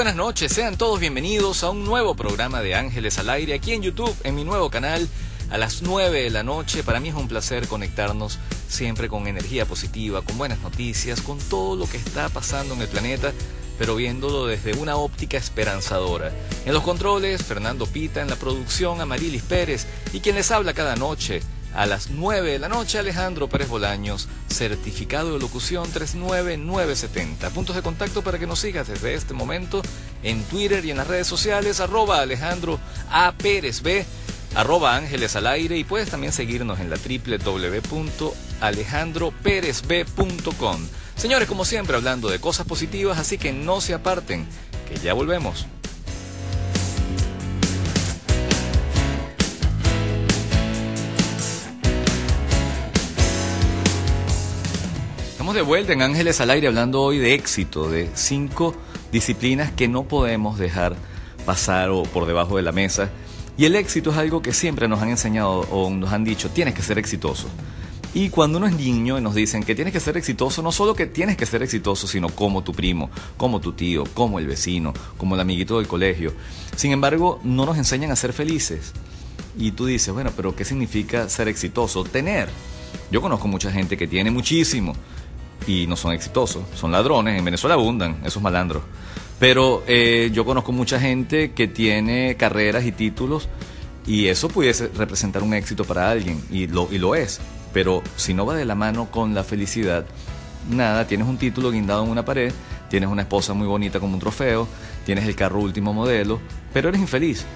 Buenas noches, sean todos bienvenidos a un nuevo programa de Ángeles al Aire aquí en YouTube, en mi nuevo canal, a las 9 de la noche. Para mí es un placer conectarnos siempre con energía positiva, con buenas noticias, con todo lo que está pasando en el planeta, pero viéndolo desde una óptica esperanzadora. En los controles, Fernando Pita, en la producción, Amarilis Pérez y quien les habla cada noche a las 9 de la noche, Alejandro Pérez Bolaños, certificado de locución 39970. Puntos de contacto para que nos sigas desde este momento en Twitter y en las redes sociales, arroba Alejandro A. Pérez B, arroba Ángeles al aire y puedes también seguirnos en la www.alejandroperezb.com. Señores, como siempre, hablando de cosas positivas, así que no se aparten, que ya volvemos. De vuelta en Ángeles al Aire hablando hoy de éxito, de cinco disciplinas que no podemos dejar pasar o por debajo de la mesa. Y el éxito es algo que siempre nos han enseñado o nos han dicho, tienes que ser exitoso. Y cuando uno es niño y nos dicen que tienes que ser exitoso, no solo que tienes que ser exitoso, sino como tu primo, como tu tío, como el vecino, como el amiguito del colegio. Sin embargo, no nos enseñan a ser felices. Y tú dices, bueno, pero ¿qué significa ser exitoso? Tener. Yo conozco mucha gente que tiene muchísimo, y no son exitosos, son ladrones, en Venezuela abundan esos malandros. Pero eh, yo conozco mucha gente que tiene carreras y títulos y eso pudiese representar un éxito para alguien y lo, y lo es. Pero si no va de la mano con la felicidad, nada, tienes un título guindado en una pared, tienes una esposa muy bonita como un trofeo, tienes el carro último modelo, pero eres infeliz.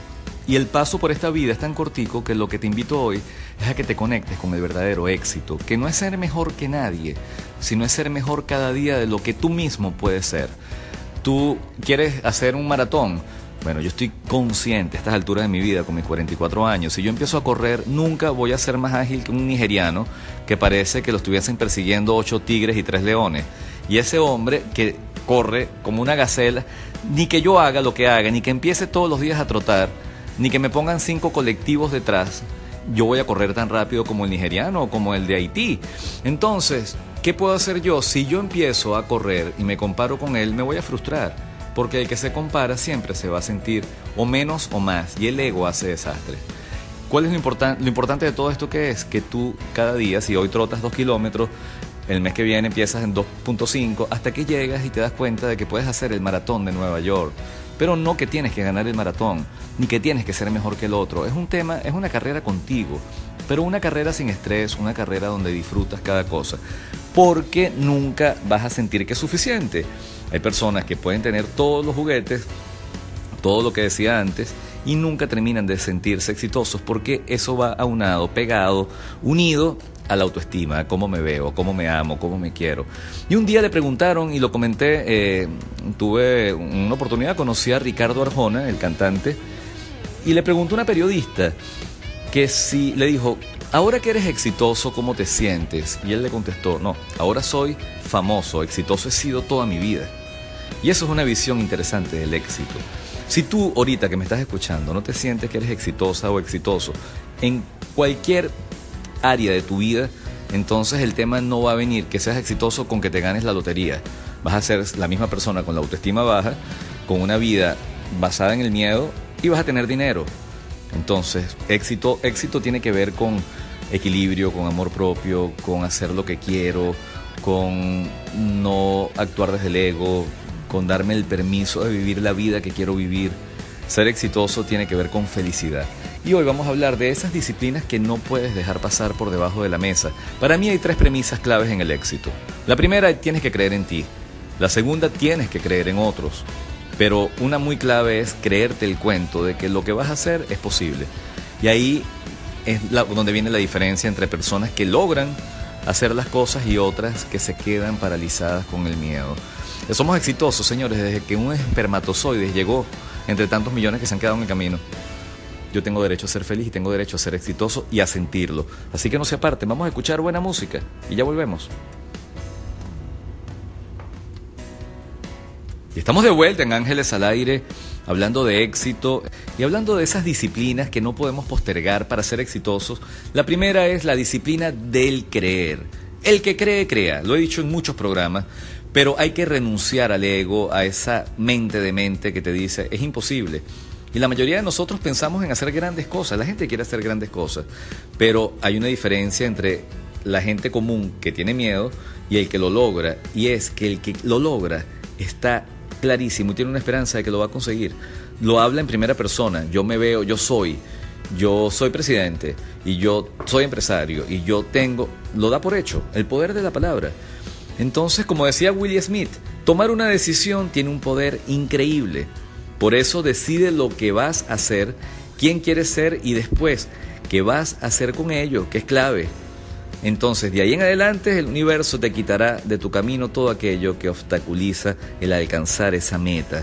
Y el paso por esta vida es tan cortico que lo que te invito hoy es a que te conectes con el verdadero éxito, que no es ser mejor que nadie, sino es ser mejor cada día de lo que tú mismo puedes ser. Tú quieres hacer un maratón. Bueno, yo estoy consciente a estas alturas de mi vida, con mis 44 años, si yo empiezo a correr, nunca voy a ser más ágil que un nigeriano que parece que lo estuviesen persiguiendo ocho tigres y tres leones. Y ese hombre que corre como una gacela, ni que yo haga lo que haga, ni que empiece todos los días a trotar, ni que me pongan cinco colectivos detrás, yo voy a correr tan rápido como el nigeriano o como el de Haití. Entonces, ¿qué puedo hacer yo? Si yo empiezo a correr y me comparo con él, me voy a frustrar. Porque el que se compara siempre se va a sentir o menos o más y el ego hace desastre. ¿Cuál es lo, importante lo importante de todo esto que es? Que tú cada día, si hoy trotas dos kilómetros, el mes que viene empiezas en 2.5 hasta que llegas y te das cuenta de que puedes hacer el maratón de Nueva York pero no que tienes que ganar el maratón, ni que tienes que ser mejor que el otro. Es un tema, es una carrera contigo, pero una carrera sin estrés, una carrera donde disfrutas cada cosa, porque nunca vas a sentir que es suficiente. Hay personas que pueden tener todos los juguetes, todo lo que decía antes, y nunca terminan de sentirse exitosos porque eso va aunado, pegado, unido a la autoestima, a cómo me veo, cómo me amo, cómo me quiero. Y un día le preguntaron, y lo comenté, eh, tuve una oportunidad, conocí a Ricardo Arjona, el cantante, y le preguntó a una periodista que si le dijo, ahora que eres exitoso, ¿cómo te sientes? Y él le contestó, no, ahora soy famoso, exitoso he sido toda mi vida. Y eso es una visión interesante del éxito. Si tú ahorita que me estás escuchando no te sientes que eres exitosa o exitoso en cualquier área de tu vida, entonces el tema no va a venir que seas exitoso con que te ganes la lotería. Vas a ser la misma persona con la autoestima baja, con una vida basada en el miedo y vas a tener dinero. Entonces, éxito, éxito tiene que ver con equilibrio, con amor propio, con hacer lo que quiero, con no actuar desde el ego, con darme el permiso de vivir la vida que quiero vivir. Ser exitoso tiene que ver con felicidad. Y hoy vamos a hablar de esas disciplinas que no puedes dejar pasar por debajo de la mesa. Para mí hay tres premisas claves en el éxito. La primera, tienes que creer en ti. La segunda, tienes que creer en otros. Pero una muy clave es creerte el cuento de que lo que vas a hacer es posible. Y ahí es donde viene la diferencia entre personas que logran hacer las cosas y otras que se quedan paralizadas con el miedo. Somos exitosos, señores, desde que un espermatozoide llegó entre tantos millones que se han quedado en el camino. Yo tengo derecho a ser feliz y tengo derecho a ser exitoso y a sentirlo. Así que no se aparten, vamos a escuchar buena música y ya volvemos. Y estamos de vuelta en Ángeles al Aire, hablando de éxito y hablando de esas disciplinas que no podemos postergar para ser exitosos. La primera es la disciplina del creer. El que cree, crea. Lo he dicho en muchos programas, Pero hay que renunciar al ego, a esa mente de mente que te dice, es imposible. Y la mayoría de nosotros pensamos en hacer grandes cosas, la gente quiere hacer grandes cosas, pero hay una diferencia entre la gente común que tiene miedo y el que lo logra, y es que el que lo logra está clarísimo y tiene una esperanza de que lo va a conseguir. Lo habla en primera persona, yo me veo, yo soy, yo soy presidente y yo soy empresario y yo tengo, lo da por hecho, el poder de la palabra. Entonces, como decía Willie Smith, tomar una decisión tiene un poder increíble. Por eso decide lo que vas a hacer, quién quieres ser y después qué vas a hacer con ello, que es clave. Entonces, de ahí en adelante, el universo te quitará de tu camino todo aquello que obstaculiza el alcanzar esa meta.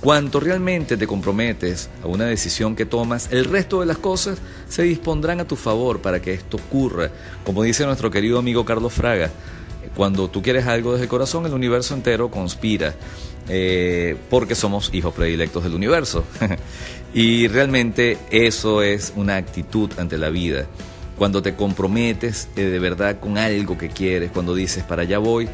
Cuanto realmente te comprometes a una decisión que tomas, el resto de las cosas se dispondrán a tu favor para que esto ocurra. Como dice nuestro querido amigo Carlos Fraga, cuando tú quieres algo desde el corazón, el universo entero conspira, eh, porque somos hijos predilectos del universo. y realmente eso es una actitud ante la vida. Cuando te comprometes eh, de verdad con algo que quieres, cuando dices para allá voy,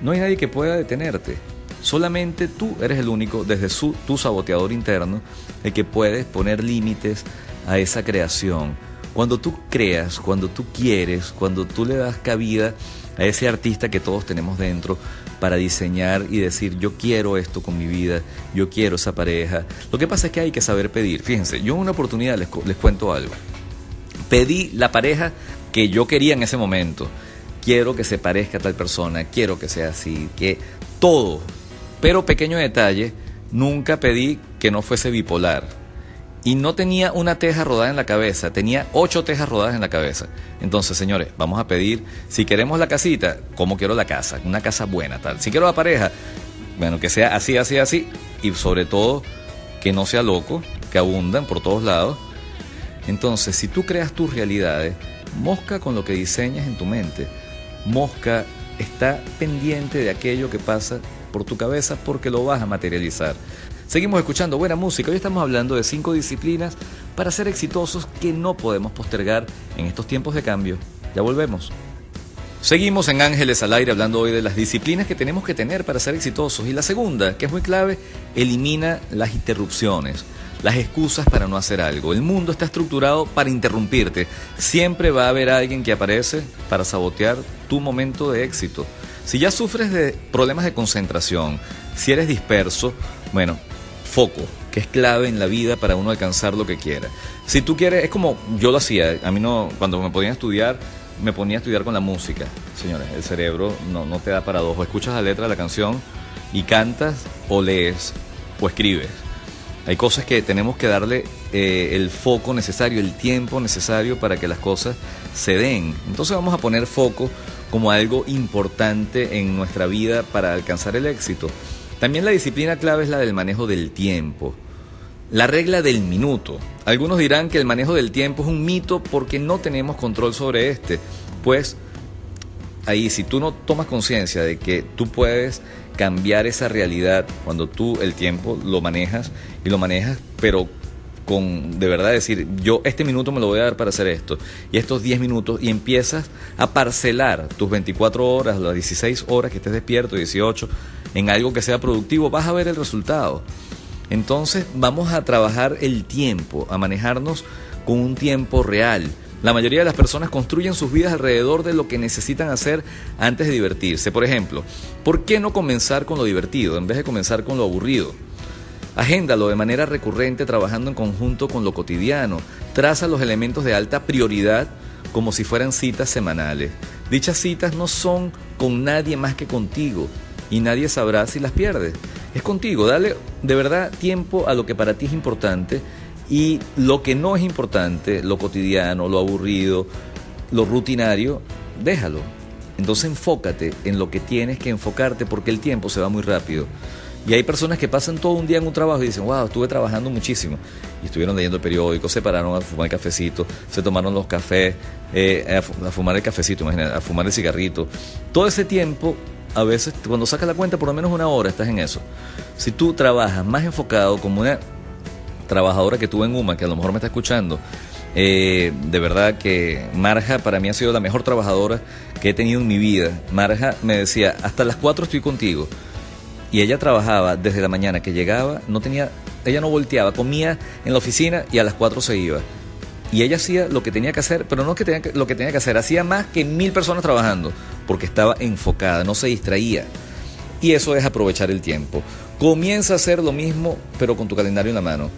no hay nadie que pueda detenerte. Solamente tú eres el único, desde su, tu saboteador interno, el que puedes poner límites a esa creación. Cuando tú creas, cuando tú quieres, cuando tú le das cabida a ese artista que todos tenemos dentro para diseñar y decir yo quiero esto con mi vida, yo quiero esa pareja. Lo que pasa es que hay que saber pedir. Fíjense, yo en una oportunidad les, les cuento algo. Pedí la pareja que yo quería en ese momento. Quiero que se parezca a tal persona, quiero que sea así, que todo, pero pequeño detalle, nunca pedí que no fuese bipolar. Y no tenía una teja rodada en la cabeza, tenía ocho tejas rodadas en la cabeza. Entonces, señores, vamos a pedir, si queremos la casita, ¿cómo quiero la casa? Una casa buena, tal. Si quiero la pareja, bueno, que sea así, así, así. Y sobre todo, que no sea loco, que abundan por todos lados. Entonces, si tú creas tus realidades, mosca con lo que diseñas en tu mente. Mosca está pendiente de aquello que pasa por tu cabeza porque lo vas a materializar. Seguimos escuchando buena música. Hoy estamos hablando de cinco disciplinas para ser exitosos que no podemos postergar en estos tiempos de cambio. Ya volvemos. Seguimos en Ángeles al Aire hablando hoy de las disciplinas que tenemos que tener para ser exitosos. Y la segunda, que es muy clave, elimina las interrupciones, las excusas para no hacer algo. El mundo está estructurado para interrumpirte. Siempre va a haber alguien que aparece para sabotear tu momento de éxito. Si ya sufres de problemas de concentración, si eres disperso, bueno, foco, que es clave en la vida para uno alcanzar lo que quiera. Si tú quieres, es como yo lo hacía, a mí no, cuando me podía estudiar, me ponía a estudiar con la música. Señores, el cerebro no, no te da para dos. O escuchas la letra de la canción y cantas, o lees, o escribes. Hay cosas que tenemos que darle eh, el foco necesario, el tiempo necesario para que las cosas se den. Entonces vamos a poner foco como algo importante en nuestra vida para alcanzar el éxito. También la disciplina clave es la del manejo del tiempo. La regla del minuto. Algunos dirán que el manejo del tiempo es un mito porque no tenemos control sobre este. Pues ahí, si tú no tomas conciencia de que tú puedes cambiar esa realidad cuando tú el tiempo lo manejas y lo manejas, pero con de verdad decir, yo este minuto me lo voy a dar para hacer esto, y estos 10 minutos, y empiezas a parcelar tus 24 horas, las 16 horas que estés despierto, 18, en algo que sea productivo, vas a ver el resultado. Entonces vamos a trabajar el tiempo, a manejarnos con un tiempo real. La mayoría de las personas construyen sus vidas alrededor de lo que necesitan hacer antes de divertirse. Por ejemplo, ¿por qué no comenzar con lo divertido en vez de comenzar con lo aburrido? Agéndalo de manera recurrente trabajando en conjunto con lo cotidiano. Traza los elementos de alta prioridad como si fueran citas semanales. Dichas citas no son con nadie más que contigo y nadie sabrá si las pierdes. Es contigo, dale de verdad tiempo a lo que para ti es importante y lo que no es importante, lo cotidiano, lo aburrido, lo rutinario, déjalo. Entonces enfócate en lo que tienes que enfocarte porque el tiempo se va muy rápido. Y hay personas que pasan todo un día en un trabajo y dicen, wow, estuve trabajando muchísimo. Y estuvieron leyendo el periódico, se pararon a fumar el cafecito, se tomaron los cafés, eh, a, fumar el cafecito, imagínate, a fumar el cigarrito. Todo ese tiempo, a veces, cuando sacas la cuenta, por lo menos una hora estás en eso. Si tú trabajas más enfocado como una trabajadora que tuve en UMA, que a lo mejor me está escuchando, Eh, de verdad que Marja para mí ha sido la mejor trabajadora que he tenido en mi vida. Marja me decía, hasta las 4 estoy contigo. Y ella trabajaba desde la mañana que llegaba, no tenía, ella no volteaba, comía en la oficina y a las 4 se iba. Y ella hacía lo que tenía que hacer, pero no que tenía lo que tenía que hacer, hacía más que mil personas trabajando, porque estaba enfocada, no se distraía. Y eso es aprovechar el tiempo. Comienza a hacer lo mismo, pero con tu calendario en la mano.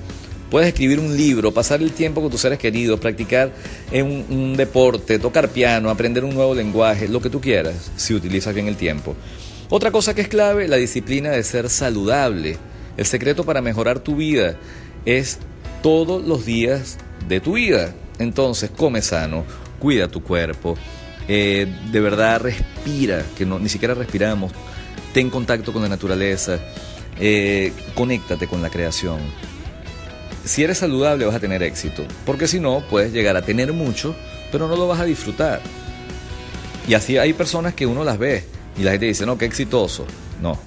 Puedes escribir un libro, pasar el tiempo con tus seres queridos, practicar un, deporte, tocar piano, aprender un nuevo lenguaje, lo que tú quieras, si utilizas bien el tiempo. Otra cosa que es clave, la disciplina de ser saludable. El secreto para mejorar tu vida es todos los días de tu vida. Entonces, come sano, cuida tu cuerpo, eh, de verdad respira, que ni siquiera respiramos, ten contacto con la naturaleza, eh, conéctate con la creación si eres saludable vas a tener éxito, porque si no, puedes llegar a tener mucho, pero no lo vas a disfrutar. Y así hay personas que uno las ve y la gente dice, no, qué exitoso. No,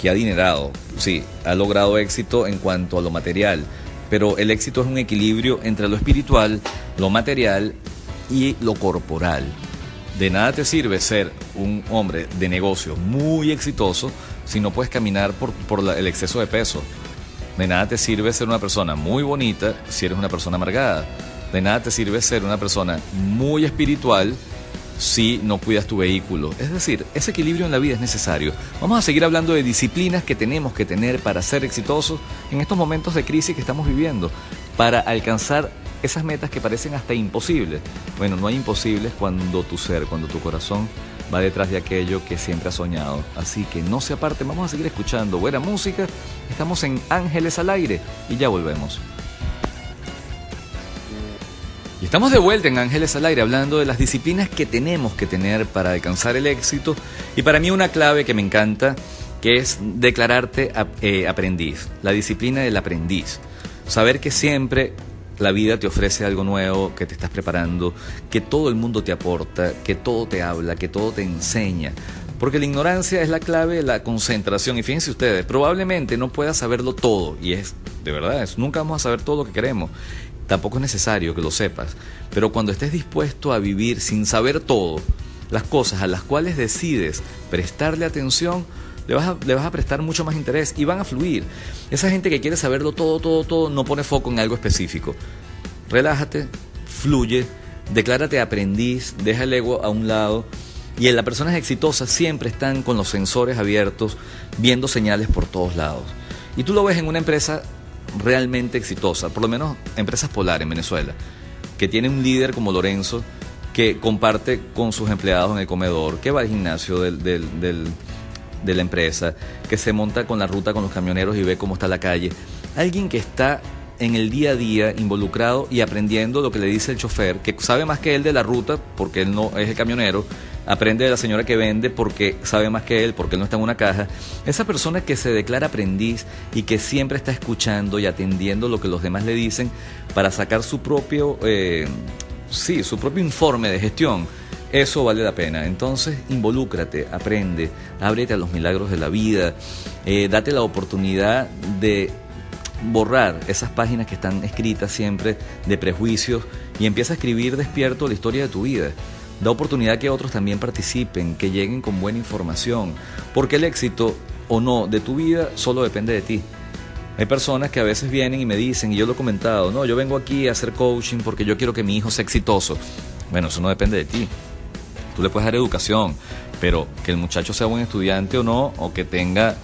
qué adinerado. Sí, ha logrado éxito en cuanto a lo material, pero el éxito es un equilibrio entre lo espiritual, lo material y lo corporal. De nada te sirve ser un hombre de negocio muy exitoso si no puedes caminar por, por el exceso de peso de nada te sirve ser una persona muy bonita si eres una persona amargada. De nada te sirve ser una persona muy espiritual si no cuidas tu vehículo. Es decir, ese equilibrio en la vida es necesario. Vamos a seguir hablando de disciplinas que tenemos que tener para ser exitosos en estos momentos de crisis que estamos viviendo, para alcanzar esas metas que parecen hasta imposibles. Bueno, no hay imposibles cuando tu ser, cuando tu corazón va detrás de aquello que siempre ha soñado. Así que no se aparte, vamos a seguir escuchando buena música. Estamos en Ángeles al aire y ya volvemos. Y estamos de vuelta en Ángeles al aire hablando de las disciplinas que tenemos que tener para alcanzar el éxito. Y para mí una clave que me encanta, que es declararte eh, aprendiz, la disciplina del aprendiz. Saber que siempre la vida te ofrece algo nuevo, que te estás preparando, que todo el mundo te aporta, que todo te habla, que todo te enseña. Porque la ignorancia es la clave de la concentración. Y fíjense ustedes, probablemente no puedas saberlo todo. Y es, de verdad, es, nunca vamos a saber todo lo que queremos. Tampoco es necesario que lo sepas. Pero cuando estés dispuesto a vivir sin saber todo, las cosas a las cuales decides prestarle atención, le vas, a, prestar mucho más interés y van a fluir. Esa gente que quiere saberlo todo, todo, todo, no pone foco en algo específico. Relájate, fluye, declárate aprendiz, deja el ego a un lado. Y en las personas exitosas siempre están con los sensores abiertos, viendo señales por todos lados. Y tú lo ves en una empresa realmente exitosa, por lo menos empresas Polar en Venezuela, que tiene un líder como Lorenzo, que comparte con sus empleados en el comedor, que va al gimnasio del, del de la empresa, que se monta con la ruta con los camioneros y ve cómo está la calle. Alguien que está en el día a día involucrado y aprendiendo lo que le dice el chofer, que sabe más que él de la ruta porque él no es el camionero, aprende de la señora que vende porque sabe más que él, porque él no está en una caja. Esa persona que se declara aprendiz y que siempre está escuchando y atendiendo lo que los demás le dicen para sacar su propio, eh, sí, su propio informe de gestión eso vale la pena. Entonces, involúcrate, aprende, ábrete a los milagros de la vida, eh, date la oportunidad de borrar esas páginas que están escritas siempre de prejuicios y empieza a escribir despierto la historia de tu vida. Da oportunidad que otros también participen, que lleguen con buena información, porque el éxito o no de tu vida solo depende de ti. Hay personas que a veces vienen y me dicen, y yo lo he comentado, no, yo vengo aquí a hacer coaching porque yo quiero que mi hijo sea exitoso. Bueno, eso no depende de ti. Tú le puedes dar educación, pero que el muchacho sea buen estudiante o no, o que tenga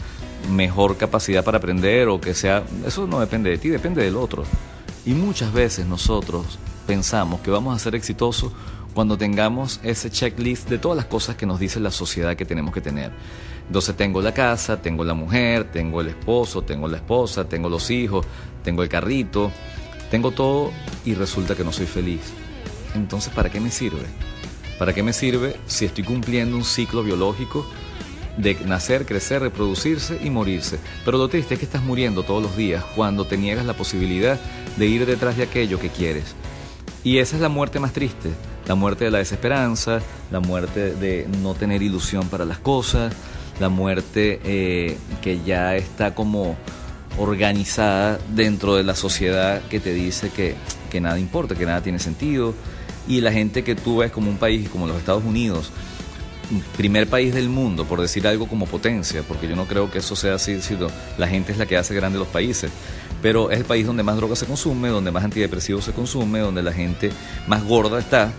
mejor capacidad para aprender, o que sea... Eso no depende de ti, depende del otro. Y muchas veces nosotros pensamos que vamos a ser exitosos cuando tengamos ese checklist de todas las cosas que nos dice la sociedad que tenemos que tener. Entonces tengo la casa, tengo la mujer, tengo el esposo, tengo la esposa, tengo los hijos, tengo el carrito, tengo todo y resulta que no soy feliz. Entonces, ¿para qué me sirve? ¿Para qué me sirve si estoy cumpliendo un ciclo biológico de nacer, crecer, reproducirse y morirse? Pero lo triste es que estás muriendo todos los días cuando te niegas la posibilidad de ir detrás de aquello que quieres. Y esa es la muerte más triste, la muerte de la desesperanza, la muerte de no tener ilusión para las cosas, la muerte eh, que ya está como organizada dentro de la sociedad que te dice que, que nada importa, que nada tiene sentido. Y la gente que tú ves como un país como los Estados Unidos, primer país del mundo, por decir algo como potencia, porque yo no creo que eso sea así, sino la gente es la que hace grande los países, pero es el país donde más droga se consume, donde más antidepresivos se consume, donde la gente más gorda está.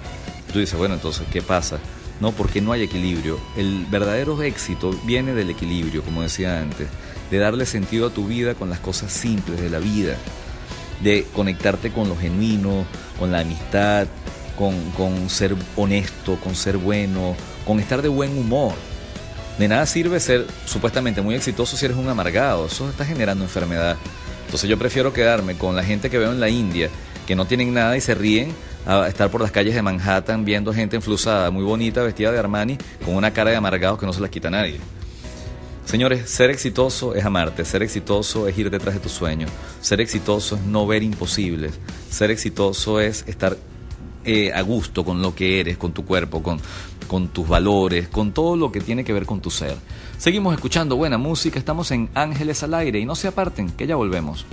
Tú dices, bueno, entonces, ¿qué pasa? No, porque no hay equilibrio. El verdadero éxito viene del equilibrio, como decía antes, de darle sentido a tu vida con las cosas simples de la vida, de conectarte con lo genuino, con la amistad, con, ser honesto, con ser bueno, con estar de buen humor. De nada sirve ser supuestamente muy exitoso si eres un amargado. Eso está generando enfermedad. Entonces yo prefiero quedarme con la gente que veo en la India, que no tienen nada y se ríen, a estar por las calles de Manhattan viendo gente enflusada, muy bonita, vestida de Armani, con una cara de amargados que no se las quita nadie. Señores, ser exitoso es amarte, ser exitoso es ir detrás de tus sueños, ser exitoso es no ver imposibles, ser exitoso es estar eh, a gusto con lo que eres, con tu cuerpo, con, con tus valores, con todo lo que tiene que ver con tu ser. Seguimos escuchando buena música, estamos en Ángeles al Aire y no se aparten, que ya volvemos.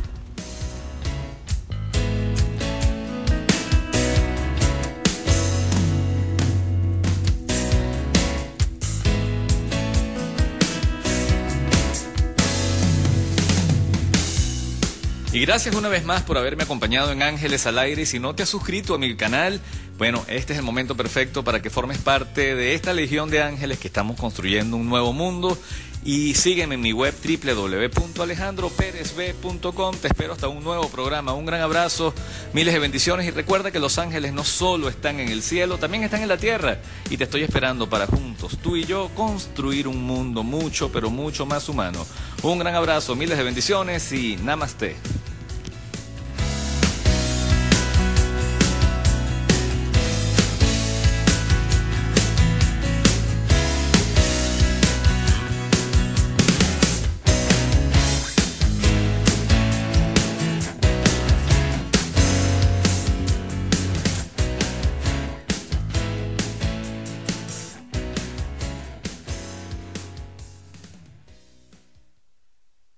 Y gracias una vez más por haberme acompañado en Ángeles al Aire. Y si no te has suscrito a mi canal, bueno, este es el momento perfecto para que formes parte de esta legión de ángeles que estamos construyendo un nuevo mundo. Y sígueme en mi web www.alejandroperezb.com. Te espero hasta un nuevo programa. Un gran abrazo, miles de bendiciones y recuerda que los ángeles no solo están en el cielo, también están en la tierra. Y te estoy esperando para juntos, tú y yo, construir un mundo mucho, pero mucho más humano. Un gran abrazo, miles de bendiciones y namaste.